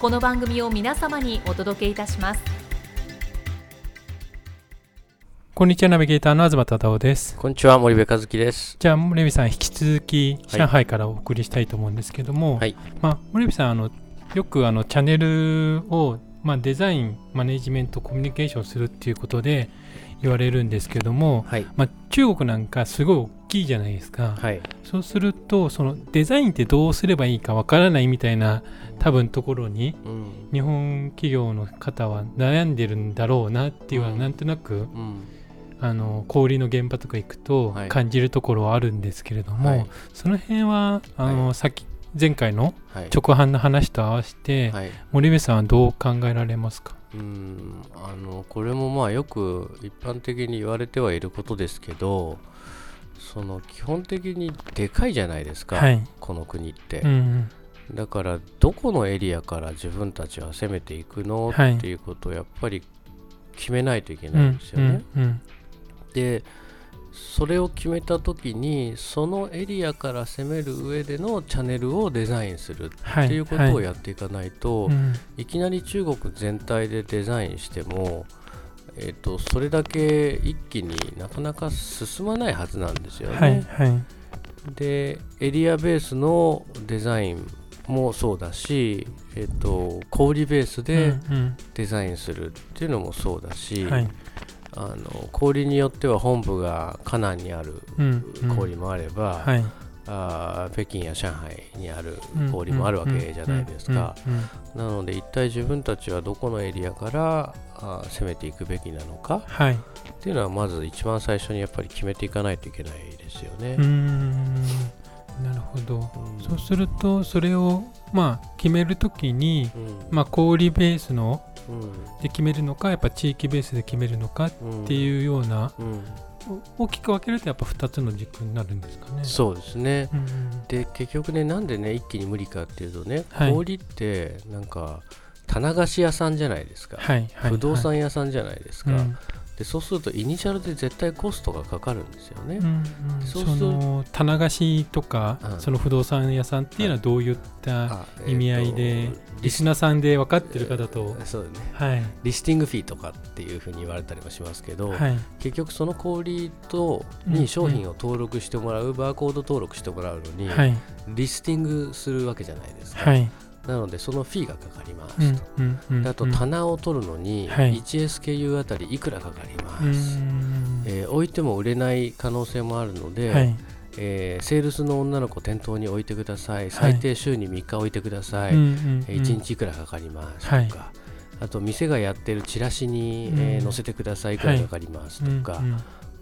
この番組を皆様にお届けいたします。こんにちはナビゲーターの東忠夫です。こんにちは森部和樹です。じゃあ森部さん引き続き上海からお送りしたいと思うんですけども、はい、まあ、森部さんあのよくあのチャンネルを、まあ、デザインマネジメントコミュニケーションするっていうことで言われるんですけども、はい、まあ、中国なんかすごい大きいじゃないですか、はい、そうするとそのデザインってどうすればいいかわからないみたいな多分ところに、うん、日本企業の方は悩んでるんだろうなっていうのはなんとなく、うん、あの小売りの現場とか行くと感じるところはあるんですけれども、はい、その辺はあの、さっき前回の直販の話と合わせて、森部さんはどう考えられますか？うんあのこれもまあよく一般的に言われてはいることですけどその基本的にでかいじゃないですか、はい、この国って、うん、だからどこのエリアから自分たちは攻めていくの、はい、っていうことをやっぱり決めないといけないんですよね。うんうんうん、でそれを決めた時にそのエリアから攻める上でのチャンネルをデザインするっていうことをやっていかないと、はい。はい、いきなり中国全体でデザインしても、えーと、それだけ一気になかなか進まないはずなんですよね。はいはい、でエリアベースのデザインもそうだし、えーと、小売ベースでデザインするっていうのもそうだし、はいあの氷によっては本部が河南にある氷もあれば、はい、あ北京や上海にある氷もあるわけじゃないですか。なので一体自分たちはどこのエリアからあ攻めていくべきなのか、はい、っていうのはまず一番最初にやっぱり決めていかないといけないですよね。なるほど、うん、そうするとそれをまあ決めるときに、うん、まあ、氷ベースので決めるのかやっぱ地域ベースで決めるのかっていうような、大きく分けるとやっぱ2つの軸になるんですかね。そうですね、うん、で結局ねなんでね一気に無理かっていうとね、はい、氷ってなんか棚貸し屋さんじゃないですか、はいはい、不動産屋さんじゃないですか、うん、でそうするとイニシャルで絶対コストがかかるんですよね。うんうん、そうすると棚貸しとか、うん、その不動産屋さんっていうのはどういった意味合いで、えー、リスナーさんで分かってる方と、えー、そうね、はい、リスティングフィーとかっていうふうに言われたりもしますけど、はい、結局その小売とに商品を登録してもらう、うんうん、バーコード登録してもらうのに、はい、リスティングするわけじゃないですか。はいなのでそのフィーがかかりますと、うんうんうん、あと棚を取るのに 1SKU あたりいくらかかります、えー、置いても売れない可能性もあるので、はい、えー、セールスの女の子店頭に置いてください。最低週に3日置いてください、はい、1日いくらかかりますとか、はい、あと店がやってるチラシに、えー、載せてくださいいくらかかりますとか、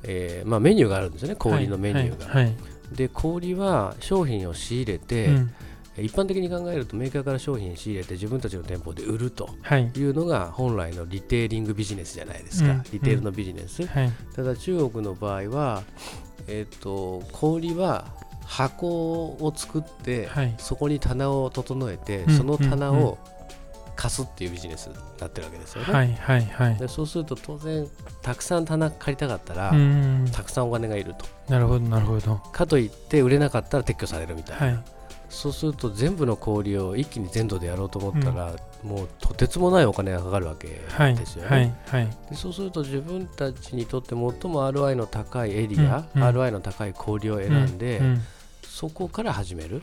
えーまあ、メニューがあるんですよね。小売のメニューが。で小売は商品を仕入れて、うん一般的に考えるとメーカーから商品仕入れて自分たちの店舗で売るとい。うのが本来のリテーリングビジネスじゃないですか、リテールのビジネス、はい、ただ中国の場合は、えーと、小売は箱を作って、はい、そこに棚を整えて、その棚を貸すっていうビジネスになってるわけですよね。はいはいはい、でそうすると当然たくさん棚借りたかったらたくさんお金がいると。なるほどなるほど。かといって売れなかったら撤去されるみたいな。はいそうすると全部の氷を一気に全土でやろうと思ったら、うん、もうとてつもないお金がかかるわけですよね、はいはい。はい、でそうすると自分たちにとって最も ROI の高いエリア、うん、ROI の高い氷を選んで、うんそこから始める、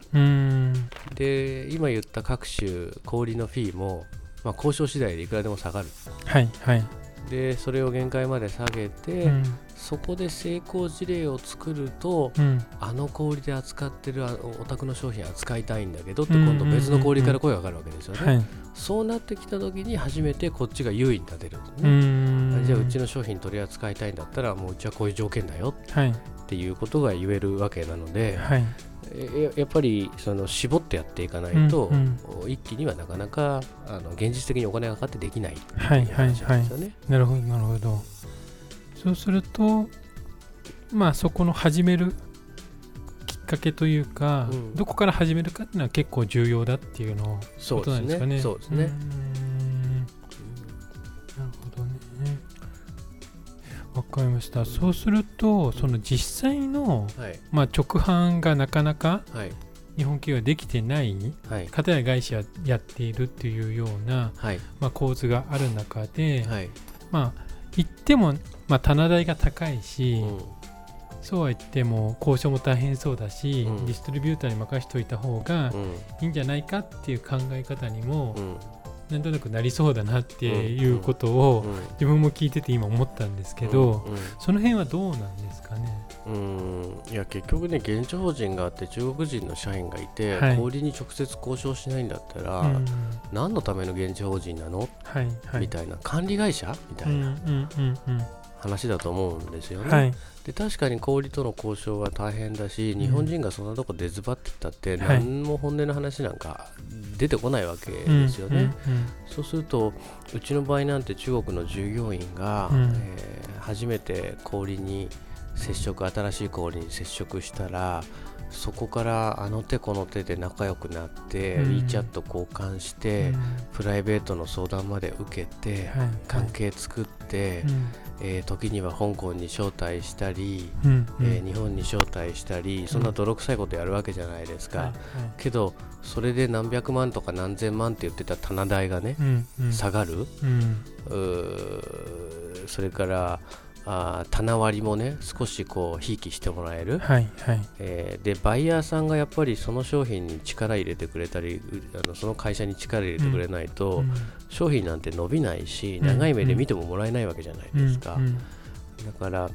で今言った各種氷のフィーもまあ、交渉次第でいくらでも下がる。はいはい。でそれを限界まで下げて、うん、そこで成功事例を作ると、うん、あの小売で扱ってるお宅の商品扱いたいんだけどって今度別の小売から声がかかるわけですよね、はい、そうなってきた時に初めてこっちが優位に立てるんね。じゃあうちの商品取り扱いたいんだったらもううちはこういう条件だよってい。うことが言えるわけなので、はい、やっぱりその絞ってやっていかないと、うんうん、一気にはなかなかあの現実的にお金がかかってできないはいはいはい。なるほどなるほどそうするとまあそこの始めるきっかけというか、うん、どこから始めるかっていうのは結構重要だっていうのことなんですかね。そうですね。わかりました。そうすると、その実際の、はい、まあ、直販がなかなか日本企業ができてない、はい、片や外資はやっているっていうような、はい、まあ、構図がある中で、まあ、言っても、まあ、棚代が高いし、うん、そうは言っても交渉も大変そうだし、うん、ディストリビューターに任せておいた方がいいんじゃないかっていう考え方にも、なんとなくなりそうだなっていうことを自分も聞いてて今思ったんですけど、その辺はどうなんですかね？うん。いや結局ね現地法人があって中国人の社員がいて、はい、小売に直接交渉しないんだったら、うん、何のための現地法人なの、はい。はい、みたいな。管理会社？みたいな話だと思うんですよね。はい。で確かに小売との交渉は大変だし、日本人がそんなとこ出ずばってったって、何も本音の話なんか出てこないわけですよね。そうするとうちの場合なんて中国の従業員が、うん、えー、初めて小売に接触新しい小売に接触したらそこからあの手この手で仲良くなって、うん、WeChat 交換して、うん、プライベートの相談まで受けて、はい、関係作って、うん、えー、時には香港に招待したり、うん、えー、日本に招待したりそんな泥臭いことやるわけじゃないですか、けどそれで何百万とか何千万って言ってた棚代がね、下がる、それからあ棚割りもね少しこうひいきしてもらえる、はいはい。えー、でバイヤーさんがやっぱりその商品に力入れてくれたりあのその会社に力入れてくれないと、うん、商品なんて伸びないし、うん、長い目で見てももらえないわけじゃないですか、うん、だから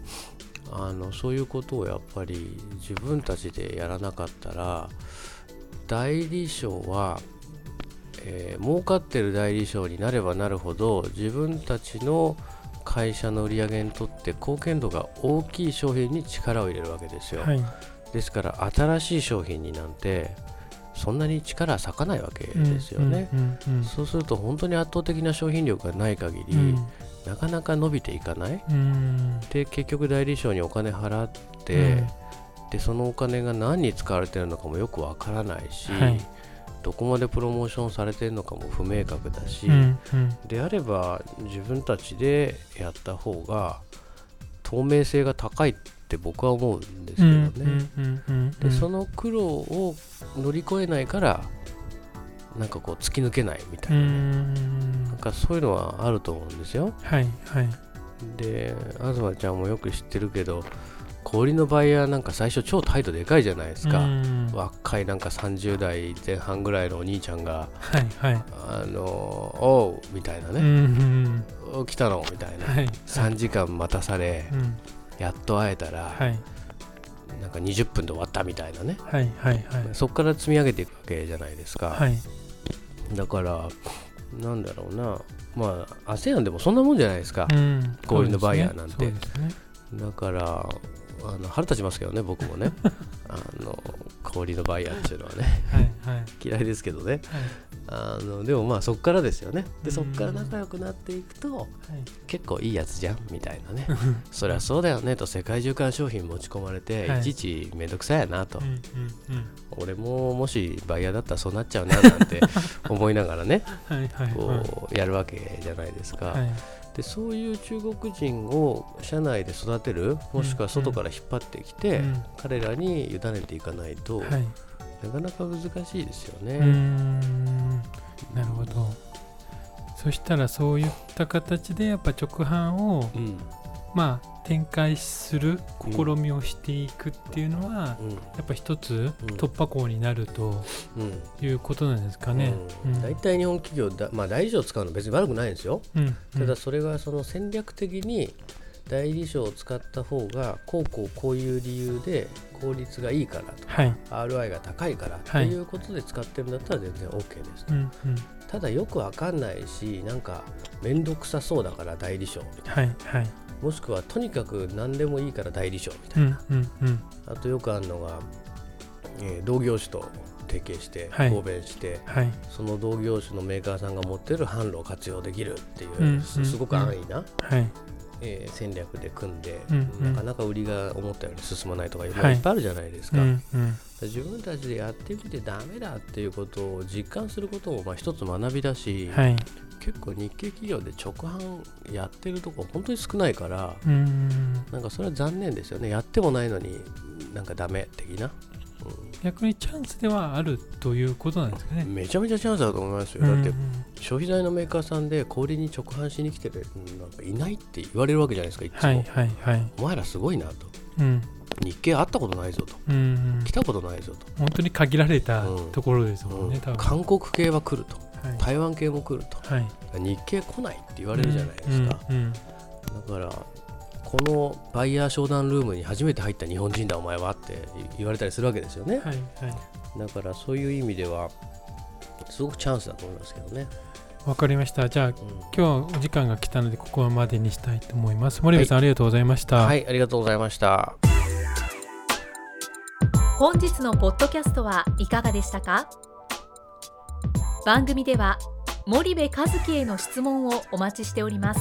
あのそういうことをやっぱり自分たちでやらなかったら代理商はえー、儲かってる代理商になればなるほど自分たちの会社の売り上げにとって貢献度が大きい商品に力を入れるわけですよ、はい、ですから新しい商品になんてそんなに力は割かないわけですよね、そうすると本当に圧倒的な商品力がない限り、うん、なかなか伸びていかない、うん、で結局代理商にお金払って、うん、でそのお金が何に使われてるのかもよくわからないし、はいどこまでプロモーションされてるのかも不明確だし、うんうん、であれば自分たちでやった方が透明性が高いって僕は思うんですけどね。でその苦労を乗り越えないからなんかこう突き抜けないみたいなね。なんかそういうのはあると思うんですよ。はいはい。で東ちゃんもよく知ってるけど小売のバイヤーなんか最初超態度でかいじゃないですか、若いなんか30代前半ぐらいのお兄ちゃんが「はいはい、あのおう」みたいなね「お来たの?」みたいな、はい、3時間待たされ、やっと会えたら、はい、なんか20分で終わったみたいなね、はいはいはい、そこから積み上げていくわけじゃないですか、はい、だからなんだろうな。まあ ASEAN でもそんなもんじゃないですか、うん、小売のバイヤーなんて、ね。ね、だからあの腹立ちますけどね僕もね。あの氷のバイヤーっていうのはね。はい、はい、嫌いですけどね、はい、あのでもまあそこからですよね。でそこから仲良くなっていくと、はい、結構いいやつじゃんみたいなね。そりゃそうだよね。と世界中から商品持ち込まれて、い、ちいちめんどくさいやなと、うんうんうん、俺ももしバイヤーだったらそうなっちゃうななんて思いながらね。こうやるわけじゃないですか。でそういう中国人を社内で育てるもしくは外から引っ張ってきて、うん、彼らに委ねていかないと、はい、なかなか難しいですよね。なるほど。そしたらそういった形でやっぱ直販をまあ展開する試みをしていくっていうのは、うん、やっぱ一つ突破口になるということなんですかね。大体、日本企業だ、まあ、大理商を使うの別に悪くないんですよ。ただそれがその戦略的に代理商を使った方がこうこうこういう理由で効率がいいからとか、はい、ROI が高いからとい。うことで使ってるんだったら全然 OK です、うんうん、ただよくわかんないしなんか面倒くさそうだから代理商みたいな、はいはい、もしくはとにかく何でもいいから代理商みたいな、うんうんうん、あとよくあるのが、えー、同業種と提携して合弁して、はい、その同業種のメーカーさんが持ってる販路を活用できるっていう、うんうん、すごく安易な、はいえー、戦略で組んで、うんうん、なかなか売りが思ったように進まないとかいっぱいあるじゃないですか、はいうん。うん、自分たちでやってみてダメだっていうことを実感することもまあ一つ学びだし、はい、結構日系企業で直販やってるとこ本当に少ないからなんかそれは残念ですよねやってもないのになんかダメ的な逆にチャンスではあるということなんですかね。めちゃめちゃチャンスだと思いますよ、だって消費財のメーカーさんで氷に直販しに来てるなんかいないって言われるわけじゃないですかいつも、はいはいはい、お前らすごいなと、うん、日系会ったことないぞと、うん、来たことないぞと。本当に限られたところですもんね、うん、韓国系は来ると、はい、台湾系も来ると、はい、日系来ないって言われるじゃないですか、だからこのバイヤー商談ルームに初めて入った日本人だお前はって言われたりするわけですよね、はいはい、だからそういう意味ではすごくチャンスだと思いますけどね。わかりました。じゃあ、うん、今日はお時間が来たのでここまでにしたいと思います。森部さん、はい、ありがとうございました。はいありがとうございました。本日のポッドキャストはいかがでしたか？番組では森部和樹への質問をお待ちしております